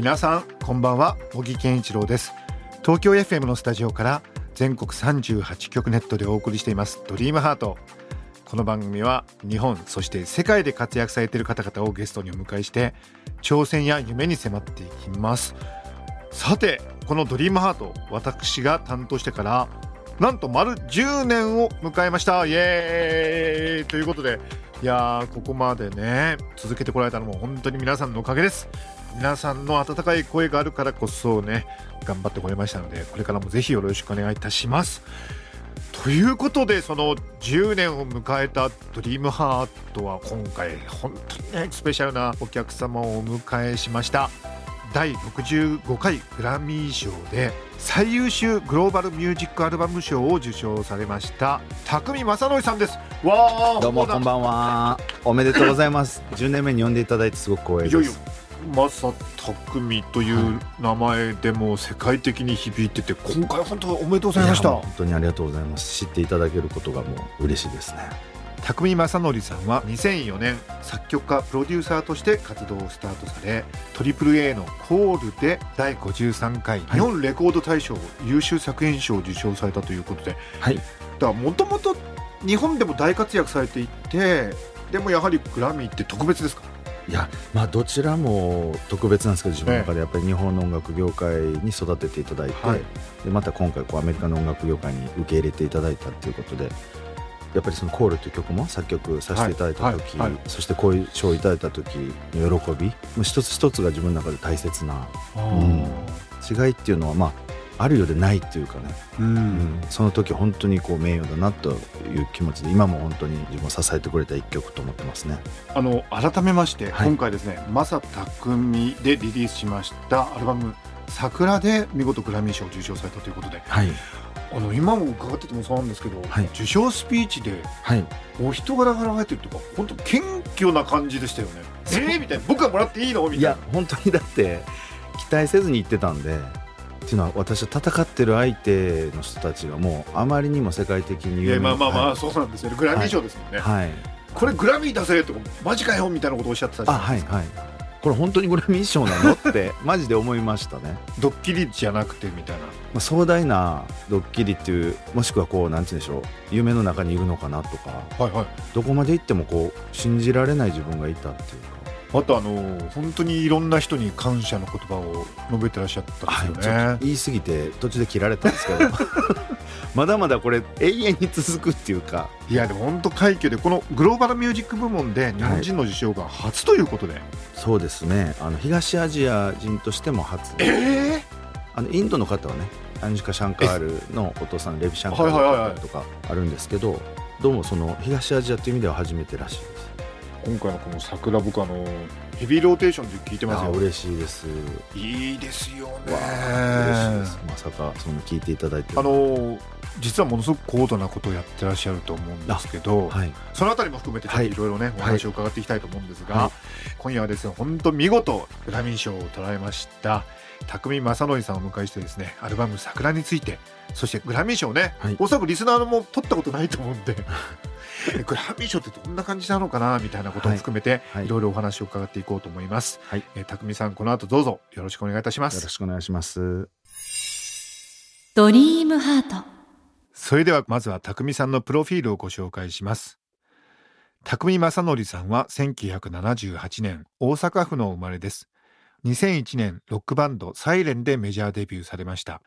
皆さんこんばんは。茂木健一郎です。東京 FM のスタジオから全国38局ネットでお送りしています。ドリームハート。この番組は日本そして世界で活躍されている方々をゲストにお迎えして挑戦や夢に迫っていきます。さてこのドリームハート私が担当してからなんと丸10年を迎えました。イエーイ。ということでいやーここまでね続けてこられたのも本当に皆さんのおかげです。皆さんの温かい声があるからこそね頑張ってこれましたのでこれからもぜひよろしくお願いいたしますということでその10年を迎えたドリームハートは今回本当にねスペシャルなお客様をお迎えしました第65回グラミー賞で最優秀グローバルミュージックアルバム賞を受賞されました匠正則さんですわあどうもこんばんは。おめでとうございます。10年目に呼んでいただいてすごく光栄です。正匠という名前でも世界的に響いてて今回本当おめでとうございました本当にありがとうございます。知っていただけることがもう嬉しいですね。匠正則さんは2004年作曲家プロデューサーとして活動をスタートされ AAA のコールで第53回日本レコード大賞優秀作品賞を受賞されたということではい。だからもともと日本でも大活躍されていてでもやはりグラミーって特別ですか？いやまあどちらも特別なんですけど自分の中でやっぱり日本の音楽業界に育てていただいて、はい。でまた今回こうアメリカの音楽業界に受け入れていただいたっていうことで。やっぱりその「コール」という曲も作曲させていただいた時、はい。はい。はい。そしてこういう賞をいただいた時の喜びもう一つ一つが自分の中で大切なうん違いっていうのはまああるようでないっていうかね、うん。うん。その時本当にこう名誉だなという気持ちで今も本当に自分を支えてくれた一曲と思ってますね。あの改めまして、はい。今回ですね「マサ匠」でリリースしましたアルバム「桜」で見事グラミー賞を受賞されたということで。はい、あの今も伺っててもそうなんですけど、はい。受賞スピーチではい、お人柄が現れてるというか本当謙虚な感じでしたよね。えー、みたいな。僕はもらっていいのみたいな。いや。本当にだって期待せずに言ってたんでっていうのは私は戦ってる相手の人たちがもうあまりにも世界的に有名まあまあまあ、はい。そうなんですよね。グラミー賞ですもんね、はい、これグラミー出せとかマジかよみたいなことをおっしゃってたじゃあないですか。はいはい。これ本当にグラミー賞なの？って マジで思いましたね。ドッキリじゃなくてみたいな。まあ、壮大なドッキリっていうもしくはこうなんて言うんでしょう。夢の中にいるのかなとか。はいはい。どこまで行ってもこう信じられない自分がいたっていうかあとあの本当にいろんな人に感謝の言葉を述べてらっしゃったんですよね、ちょっと言い過ぎて途中で切られたんですけど。まだまだこれ永遠に続くっていうか。いやでも本当快挙でこのグローバルミュージック部門で日本人の受賞が初ということで、そうですね。あの東アジア人としても初えあのインドの方はねアンジカ・シャンカールのお父さんレビ・シャンカはいはいはいはいールとかあるんですけどどうもその東アジアっていう意味では初めてらしいです今回のこの桜僕あのヘビーローテーションで聞いてますよ。あ嬉しいです。いいですよね。嬉しいです。まさかその聞いていただいて。あの実はものすごく高度なことをやってらっしゃると思うんですけど、はい。そのあたりも含めてちょっとはい。いろいろね、お話を伺っていきたいと思うんですが、はい。今夜はですね本当見事グラミー賞を捉えました匠正則さんをお迎えしてですねアルバム「桜」についてそしてグラミー賞ね、はい。おそらくリスナーも取ったことないと思うんで グラミー賞ってどんな感じなのかなみたいなことも含めて、はい。いろいろお話を伺っていこうと思います、はい。えー匠さんこの後どうぞよろしくお願いいたしまよろすしくお願いします。ドリームハート。それではまずは匠さんのプロフィールをご紹介します。匠正則さんは1978年大阪府の生まれです2001年ロックバンドサイレンでメジャーデビューされました。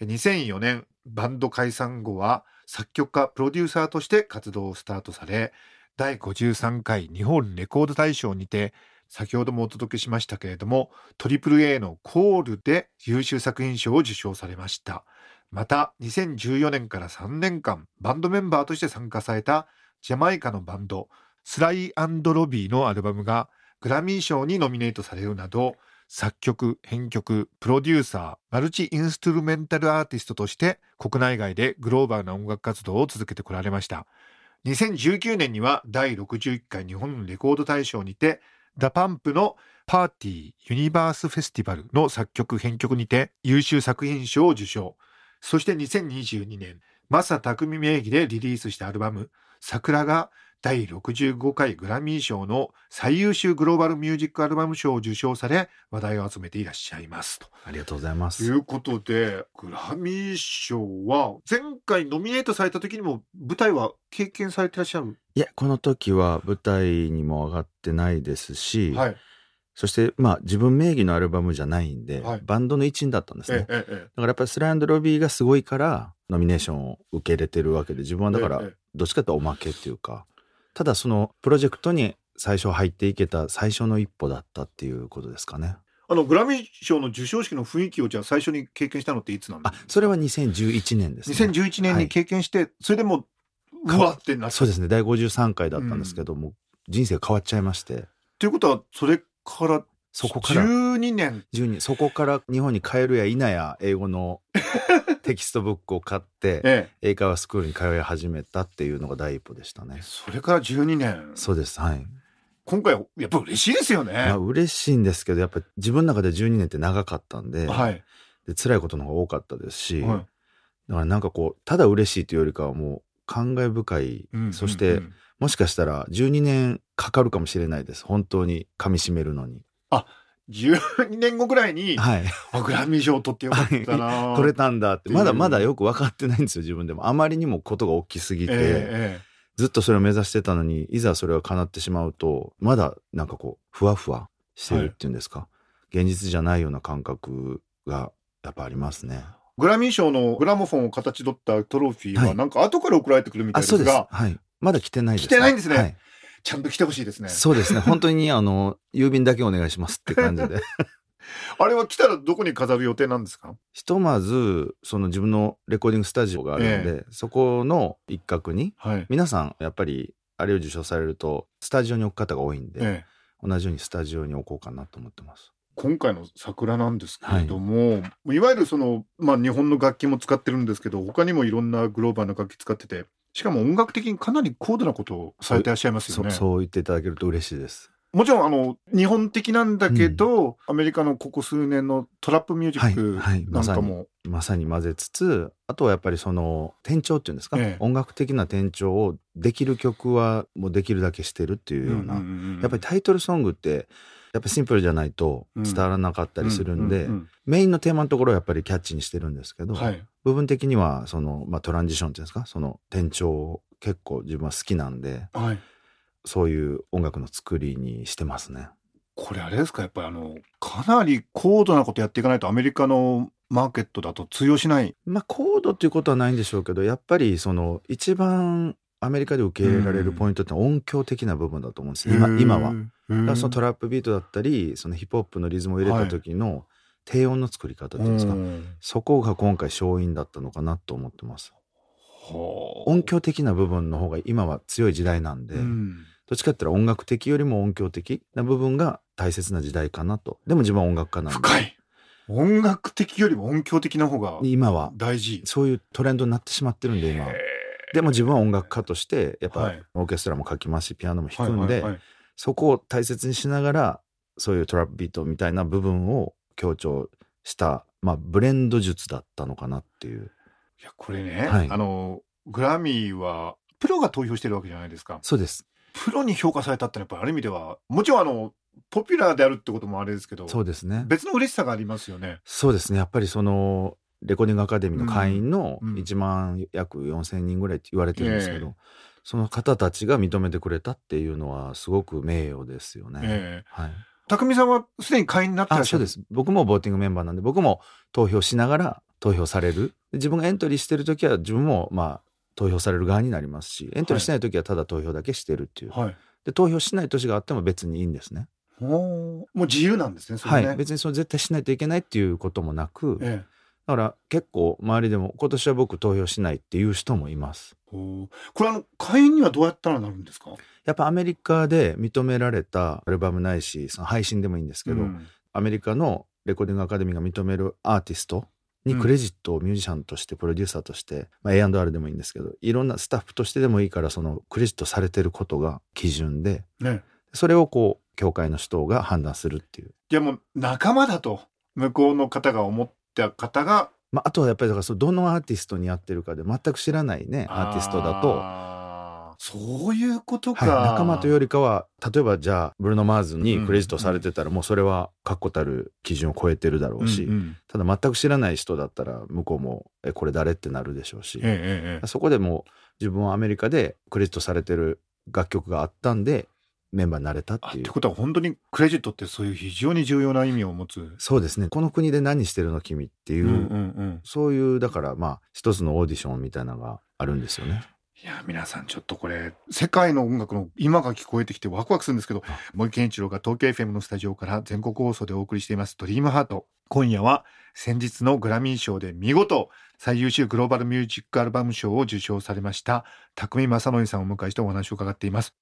2004年バンド解散後は作曲家プロデューサーとして活動をスタートされ第53回日本レコード大賞にて先ほどもお届けしましたけれども AAA のコールで優秀作品賞を受賞されました。また2014年から3年間バンドメンバーとして参加されたジャマイカのバンドスライ＆ロビーのアルバムがグラミー賞にノミネートされるなど作曲編曲プロデューサーマルチインストゥルメンタルアーティストとして国内外でグローバルな音楽活動を続けてこられました。2019年には第61回日本レコード大賞にて DA PUMP のパーティーユニバースフェスティバルの作曲編曲にて優秀作品賞を受賞。そして2022年マサ匠名義でリリースしたアルバム桜が第65回グラミー賞の最優秀グローバルミュージックアルバム賞を受賞され話題を集めていらっしゃいます。とありがとうございまとすいうことでグラミー賞は前回ノミネートされた時にも舞台は経験されてらっしゃる、いやこの時は舞台にも上がってないですし、はい。そしてまあ自分名義のアルバムじゃないんで、はい。バンドの一員だったんですね。ええええだからやっぱりスライロビーがすごいからノミネーションを受け入れてるわけで自分はだからええどっちかというとおまけっていうかただそのプロジェクトに最初入っていけた最初の一歩だったっていうことですかね。あのグラミー賞の授賞式の雰囲気をじゃあ最初に経験したのっていつなんであすか？それは2011年ですね。2011年に経験して、それでもううわってなったそうですね。第53回だったんですけども、人生変わっちゃいまして。ということはそれからそこから。12年。12そこから日本に帰るや否や英語の テキストブックを買ってええ。英会話スクールに通い始めたっていうのが第一歩でしたね。それから12年。そうです。はい。今回やっぱ嬉しいですよね。まあ嬉しいんですけどやっぱ自分の中で12年って長かったんで,、はい、で辛いことの方が多かったですし、はい。だからなんかこうただ嬉しいというよりかはもう感慨深い、うんそして、うんうん。もしかしたら12年かかるかもしれないです。本当に噛み締めるのに12年後ぐらいに、はい。あグラミー賞取ってよかったな。取れたんだって。まだまだよく分かってないんですよ自分でも。あまりにもことが大きすぎて、えええずっとそれを目指してたのにいざそれが叶ってしまうとまだなんかこうふわふわしてるっていうんですか、現実じゃないような感覚がやっぱありますね。えグラミー賞のグラモフォンを形取ったトロフィーは、はい。なんか後から送られてくるみたいですが。はい。まだ来てないです。来てないんですね。はい、ちゃんと来てほしいですね。そうですね。本当にあの郵便だけお願いしますって感じで。あれは来たらどこに飾る予定なんですか？ひとまずその自分のレコーディングスタジオがあるんで、そこの一角にはい、皆さんやっぱりあれを受賞されるとスタジオに置く方が多いんで、ええ。同じようにスタジオに置こうかなと思ってます。今回の桜なんですけれども、い、わゆるその、まあ、日本の楽器も使ってるんですけど他にもいろんなグローバルな楽器使っててしかも音楽的にかなり高度なことをされていらっしゃいますよね。そそう言っていただけると嬉しいです。もちろんあの日本的なんだけど、アメリカのここ数年のトラップミュージックはいはいなんかも、まさに混ぜつつあとはやっぱりその転調っていうんですか、ええ。音楽的な転調をできる曲はもうできるだけしてるっていうような、うんうんうんうん。やっぱりタイトルソングってやっぱりシンプルじゃないと伝わらなかったりするんで、メインのテーマのところはやっぱりキャッチにしてるんですけど、はい、部分的にはその、まあ、トランジションっていうんですかその転調結構自分は好きなんではい、そういう音楽の作りにしてますね。これあれですかやっぱりあのかなり高度なことやっていかないとアメリカのマーケットだと通用しない。まあ高度っていうことはないんでしょうけどやっぱりその一番アメリカで受け入れられるポイントって音響的な部分だと思うんです今今は。だからそのトラップビートだったりそのヒップホップのリズムを入れた時の低音の作り方っていうんですか、うんそこが今回勝因だったのかなと思ってます。はあ音響的な部分の方が今は強い時代なんで、うんどっちかって言ったら音楽的よりも音響的な部分が大切な時代かなと。でも自分は音楽家なんで。深い音楽的よりも音響的な方が今は大事。そういうトレンドになってしまってるんで今。でも自分は音楽家としてやっぱはい。オーケストラも書きますしピアノも弾くんでそこを大切にしながらそういうトラップビートみたいな部分を強調したまあブレンド術だったのかなっていう。いやこれね、はい。あのグラミーはプロが投票してるわけじゃないですか。そうです。プロに評価されたってやっぱりある意味ではもちろんあのポピュラーであるってこともあれですけどそうですね。別の嬉しさがありますよね。そうですね。やっぱりそのレコーディングアカデミーの会員のうん。うん。1万約4,000人ぐらいって言われてるんですけど、えその方たちが認めてくれたっていうのはすごく名誉ですよね。ええ。はい、匠さんはすでに会員になってらあっしゃるそうです。僕もボーティングメンバーなんで僕も投票しながら投票される。で自分がエントリーしてる時は自分もまあ投票される側になりますしエントリーしない時はただ投票だけしてるっていう、はい。で投票しない年があっても別にいいんですね。もう自由なんですね。それね。はい。別にそれ絶対しないといけないっていうこともなく、ええだから結構周りでも今年は僕投票しないっていう人もいます。これあの会員にはどうやったらなるんですか？やっぱアメリカで認められたアルバムないしその配信でもいいんですけど、うんアメリカのレコーディングアカデミーが認めるアーティストにクレジットをミュージシャンとしてプロデューサーとして、まあ、A&R でもいいんですけどいろんなスタッフとしてでもいいからそのクレジットされてることが基準でね。それをこう教会の人が判断するっていう。じゃあもう仲間だと向こうの方が思った方がまあ、あとはやっぱりだからそのどのアーティストにやってるかで全く知らないねアーティストだと、そういうことか、はい、仲間というよりかは例えばじゃあブルーノ・マーズにクレジットされてたらもうそれは確固たる基準を超えてるだろうし、うんうん。ただ全く知らない人だったら向こうも「えこれ誰?」ってなるでしょうし、ええええ。そこでもう自分はアメリカでクレジットされてる楽曲があったんでメンバーになれたってていう。ことは本当にクレジットってそういう非常に重要な意味を持つ。そうですねこの国で何してるの君っていう、うんうんうんそういうだからまあ一つのオーディションみたいなのがあるんですよね。いや皆さんちょっとこれ世界の音楽の今が聞こえてきてワクワクするんですけど森健一郎が東京 FM のスタジオから全国放送でお送りしています「ドリームハート今夜は先日のグラミー賞で見事最優秀グローバルミュージックアルバム賞を受賞されました匠正則さんをお迎えしてお話を伺っています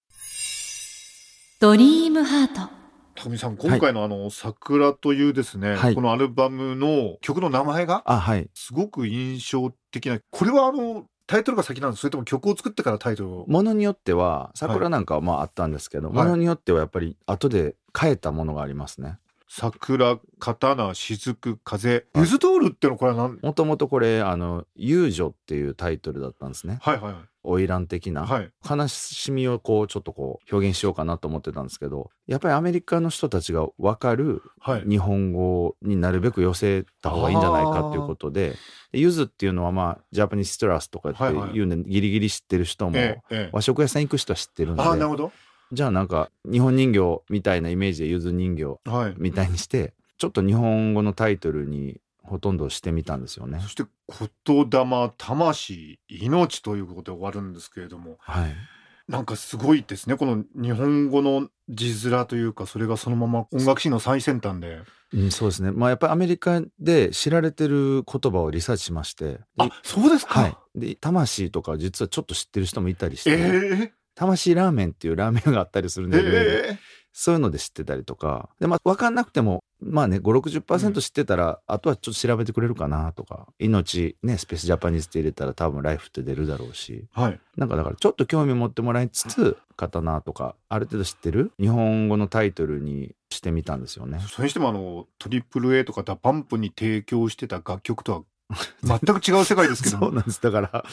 ドリームハート。匠さん今回のあの「桜」というですね、はい。このアルバムの曲の名前があはい。すごく印象的なこれはあのタイトルが先なんです。それとも曲を作ってからタイトルを。ものによっては桜なんかはまああったんですけど、はい。ものによってはやっぱり後で変えたものがありますね。桜、刀、雫、風、はいゆず通るってのはこれは何もともとこれあの「遊女」っていうタイトルだったんですね。はいはい花魁的な、はい。悲しみをこうちょっとこう表現しようかなと思ってたんですけどやっぱりアメリカの人たちが分かるはい。日本語になるべく寄せた方がいいんじゃないかっていうことででゆずっていうのはまあジャパニーズ・ストラスとかってはいうのギリギリ知ってる人も、和食屋さん行く人は知ってるんでああ、なるほど。じゃあなんか日本人形みたいなイメージでゆず人形はい。みたいにしてちょっと日本語のタイトルにほとんどしてみたんですよねそ。して、言霊、魂、命ということで終わるんですけれども、はい、なんかすごいですね。この日本語の字面というか、それがそのまま音楽史の最先端で。うん、そうですねまあやっぱりアメリカで知られてる言葉をリサーチしましてであ、そうですか。はい、で魂とか実はちょっと知ってる人もいたりして、え魂ラーメンっていうラーメンがあったりするんえで、えそういうので知ってたりとかで、まあ、分かんなくてもまあね560%知ってたら、あとはちょっと調べてくれるかなとか命ねスペースジャパニーズって入れたら多分ライフって出るだろうしえはい。なんかだからちょっと興味持ってもらいつつ刀とかある程度知ってる？日本語のタイトルにしてみたんですよね。それにしてもあの、トリプル A とか DA PUMP に提供してた楽曲とは 全く違う世界ですけども。そうなんですだから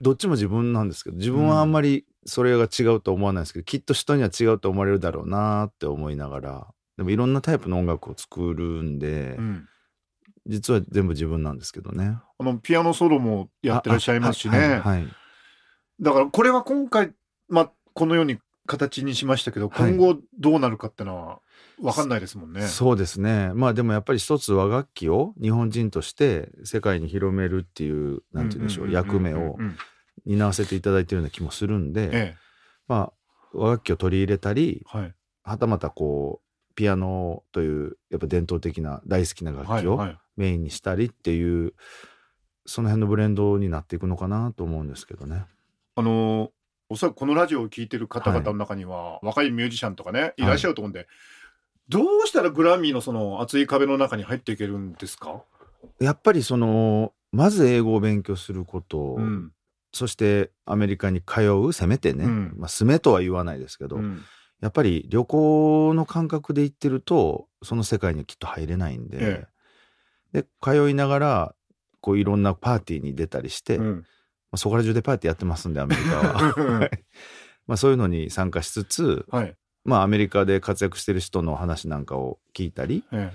どっちも自分なんですけど自分はあんまりそれが違うと思わないですけど、きっと人には違うと思われるだろうなって思いながらでもいろんなタイプの音楽を作るんで、うん実は全部自分なんですけどね。あの、ピアノソロもやってらっしゃいますしね。あはいはいだからこれは今回、まあ、このように形にしましたけど、はい今後どうなるかってのは分かんないですもんね。そうですねまあでもやっぱり一つ和楽器を日本人として世界に広めるっていうなんて言うんでしょう役目をうん担わせていただいてるような気もするんで、えまあ和楽器を取り入れたりえ。はい。はたまたこうピアノというやっぱ伝統的な大好きな楽はい。器をはい。メインにしたりっていう、その辺のブレンドになっていくのかなと思うんですけどね。あのーおそらくこのラジオを聞いてる方々の中には、若いミュージシャンとかね、いらっしゃると思うんで、どうしたらグラミーのその厚い壁の中に入っていけるんですか？やっぱりそのまず英語を勉強すること、うん。そしてアメリカに通うせめてね、うんまあ、住めとは言わないですけど、うんやっぱり旅行の感覚で行ってるとその世界にはきっと入れないんで、えで通いながらこういろんなパーティーに出たりして、まうんあ、そこら中でパーティーやってますんでアメリカは。はいまあそういうのに参加しつつ、はい。まあ、アメリカで活躍してる人の話なんかを聞いたりえ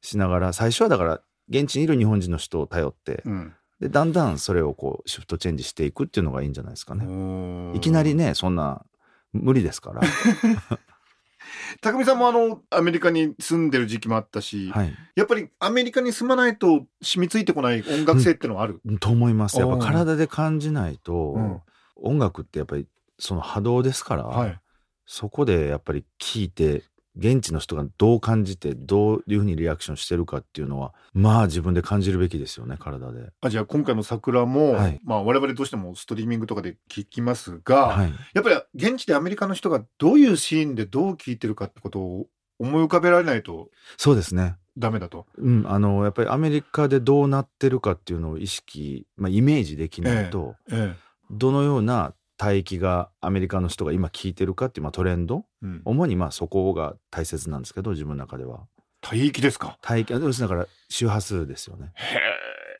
しながら最初はだから現地にいる日本人の人を頼ってえ。うん。でだんだんそれをこうシフトチェンジしていくっていうのがいいんじゃないですかね。いきなり。ねそんな無理ですから。匠さんもあの、アメリカに住んでる時期もあったし、はい、やっぱりアメリカに住まないと染みついてこない音楽性ってのはある？と思います。やっぱ体で感じないと、うん音楽ってやっぱりその波動ですから、はい。そこでやっぱり聞いて現地の人がどう感じてどういうふうにリアクションしてるかっていうのはまあ自分で感じるべきですよね体で。あじゃあ今回の桜も、はいまあ我々どうしてもストリーミングとかで聞きますが、はい、やっぱり現地でアメリカの人がどういうシーンでどう聞いてるかってことを思い浮かべられないと、そうですねダメだと。うん、あのやっぱりアメリカでどうなってるかっていうのを意識、まあ、イメージできないと、えどのような帯域がアメリカの人が今聞いてるかっていう、まあ、トレンド？えうん、主にまあそこが大切なんですけど自分の中では。帯域ですか？帯域だから周波数ですよね。へえ、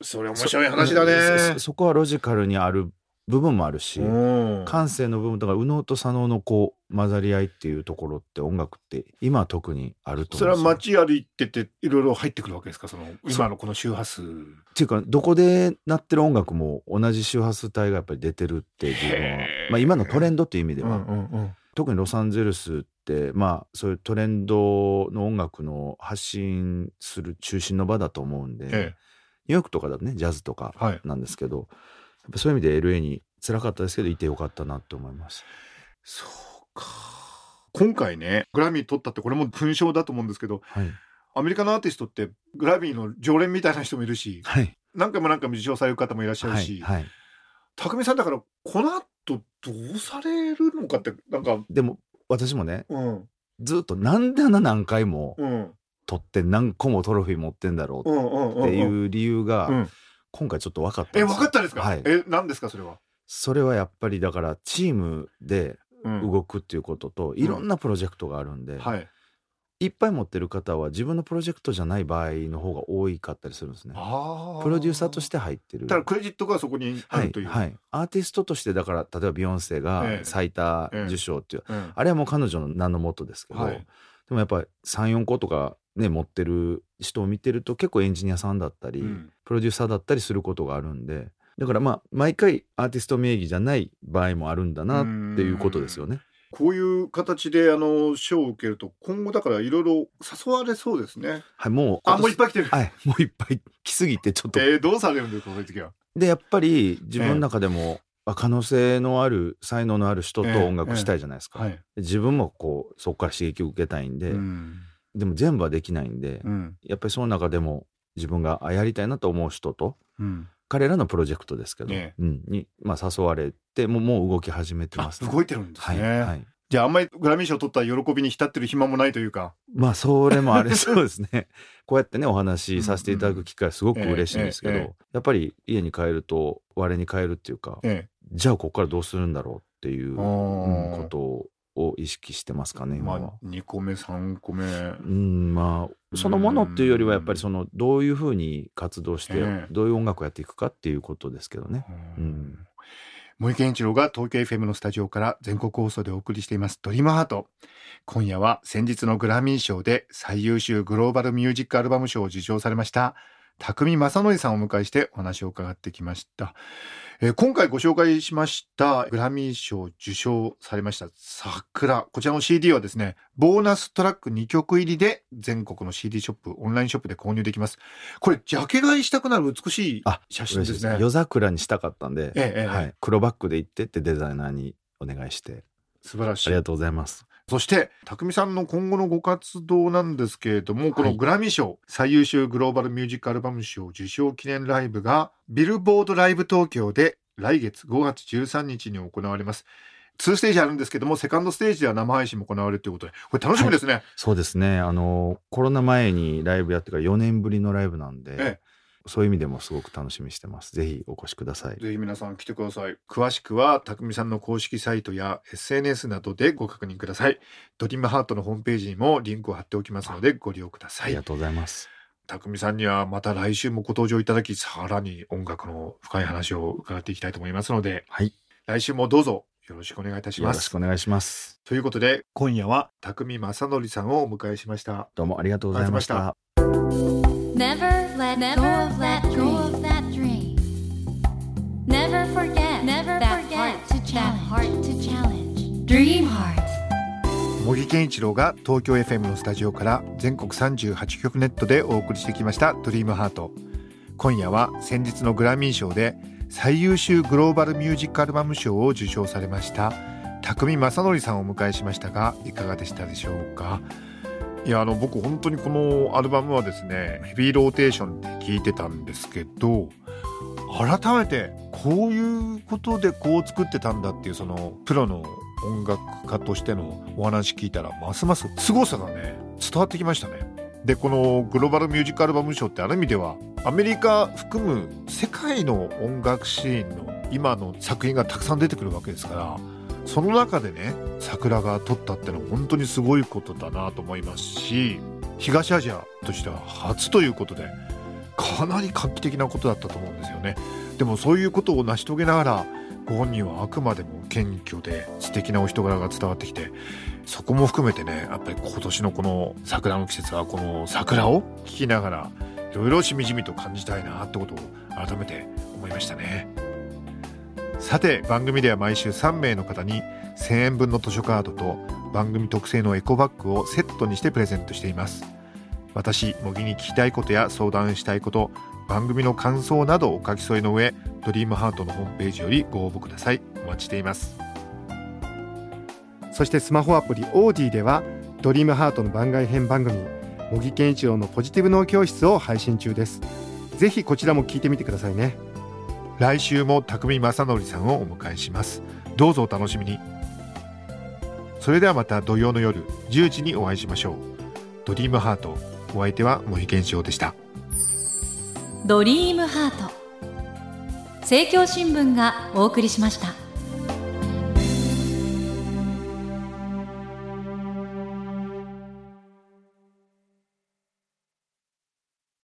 それ面白い話だね。そこはロジカルにある部分もあるし、うん。感性の部分とか右脳と左脳のこう混ざり合いっていうところって音楽って今は特にあるとそれ思うんですよ。は街歩いてていろいろ入ってくるわけですか？その今のこの周波数。っていうかどこで鳴ってる音楽も同じ周波数帯がやっぱり出てるって自分はまあ、今のトレンドっていう意味では、うんうんうん。特にロサンゼルスってまあそういうトレンドの音楽の発信する中心の場だと思うんで、ニュえーヨークとかだとねジャズとか。なんですけどやっぱそういう意味で LA に辛かったですけどいてよかったなって思います。そうか。今回ねグラミー取ったってこれも勲章だと思うんですけどはい、アメリカのアーティストってグラミーの常連みたいな人もいるしはい。何回も何回も受賞される方もいらっしゃるはいし、はい、匠さんだからこの後どうされるのかってなんかでも私もねうん。ずっとなんで何回もうん。取って何個もトロフィー持ってんだろううんうんうんっていう理由が、うん今回ちょっと分かったんえ分かったんですか、はい、え何ですか？それは、それはやっぱりだからチームでうん。動くっていうことと、いろんなプロジェクトがあるんで、はい。い、っぱい持ってる方は自分のプロジェクトじゃない場合の方が多いかったりするんですね。あプロデューサーとしてて入ってる。だからクレジットがそこにあはいるという、はい、アーティストとしてだから例えばビヨンセがええ。最多受賞っていう、うんあれはもう彼女の名のもとですけど、はい。でもやっぱり34個とかね持ってる人を見てると結構エンジニアさんだったり、うん。プロデューサーだったりすることがあるんでだからまあ毎回アーティスト名義じゃない場合もあるんだなっていうことですよね。こういう形であの賞を受けると今後だからいろいろ誘われそうですね。はいもうあもういっぱいい来てる、はいもういっぱい来すぎてちょっと、えー、どうされるんですかそういう時はでやっぱり自分の中でも、あ可能性のある才能のある人と音楽したいじゃないですか、はい、で自分もこうそこから刺激を受けたいんで、うんでも全部はできないんで、うん。やっぱりその中でも自分があやりたいなと思う人とうん、彼らのプロジェクトですけど、ねうん、に、まあ、誘われてもうもう動き始めてあます、ね、動いてるんですはい、ね、はい、じゃああんまりグラミー賞取った喜びに浸ってる暇もないというか。まあそれもあれ そうですね。こうやってねお話しさせていただく機会すごく嬉しいんですけど、ええええ。やっぱり家に帰ると我に返るっていうか、えじゃあここからどうするんだろうっていう、ことを意識してますかね今は。まあ2個目3個目。うんまあそのものっていうよりはやっぱりそのどういうふうに活動して、ええ。どういう音楽をやっていくかっていうことですけどね。うん。森健一郎が東京 FM のスタジオから全国放送でお送りしています「ドリームハート。今夜は先日のグラミー賞で最優秀グローバルミュージックアルバム賞を受賞されました匠正則さんをお迎えしてお話を伺ってきました、えー今回ご紹介しましたグラミー賞受賞されました桜。こちらの CD はですねボーナストラック2曲入りで全国の CD ショップオンラインショップで購入できます。これジャケ買いしたくなる美しいあ写真ですね。夜桜にしたかったんで、ええええ。はい、黒バッグで行ってってデザイナーにお願いして。素晴らしい。ありがとうございます。そして、匠さんの今後のご活動なんですけれども、このはいグラミー賞、最優秀グローバルミュージックアルバム賞受賞記念ライブが、ビルボードライブ東京で来月5月13日に行われます。2ステージあるんですけども、セカンドステージでは生配信も行われるということで、これ楽しみですね。そうですねあのコロナ前にライブやってから4年ぶりのライブなんで、えそういう意味でもすごく楽しみにしてます。ぜひお越しください。ぜひ皆さん来てください。詳しくは、匠さんの公式サイトや SNS などでご確認ください。ドリームハートのホームページにもリンクを貼っておきますので、ご利用くださいありが。とうございます。匠さんにはまた来週もご登場いただき、さらに音楽の深い話を伺っていきたいと思いますので、はい、来週もどうぞよろしくお願いいたしよろます。しくお願いします。ということで、今夜は匠正則さんをお迎えしました。どうもありがとうございました。Never let go of that go of that dream. Never forget Never that forget heart to that challenge. heart to challenge. Dream heart. 茂木健一郎が東京 FM のスタジオから全国38局ネットでお送りしてきました「ドリームハート今夜は先日のグラミー賞で最優秀グローバルミュージックアルバム賞を受賞されました匠正則さんをお迎えしましたがいかがでしたでしょうかいやあの僕本当にこのアルバムはですねヘビーローテーションで聴いてたんですけど改めてこういうことでこう作ってたんだっていうそのプロの音楽家としてのお話聞いたらますます凄さがね伝わってきましたね。でこのグローバルミュージックアルバム賞ってある意味ではアメリカ含む世界の音楽シーンの今の作品がたくさん出てくるわけですからその中でね桜が撮ったってのは本当にすごいことだなと思いますし東アジアとしては初ということでかなり画期的なことだったと思うんですよね。でもそういうことを成し遂げながらご本人はあくまでも謙虚で素敵なお人柄が伝わってきてそこも含めてねやっぱり今年のこの桜の季節はこの桜を聴きながらいろいろしみじみと感じたいなってことを改めて思いましたね。さて番組では毎週3名の方に1000円分の図書カードと番組特製のエコバッグをセットにしてプレゼントしています。私茂木に聞きたいことや相談したいこと番組の感想などお書き添えの上ドリームハートのホームページよりご応募ください。お待ちしています。そしてスマホアプリオーディではドリームハートの番外編番組茂木健一郎のポジティブ脳教室を配信中です。ぜひこちらも聞いてみてくださいね。来週も匠正則さんをお迎えします。どうぞお楽しみに。それではまた土曜の夜10時にお会いしましょう。ドリームハートお相手は森健翔でした。ドリームハート。政教新聞がお送りしました。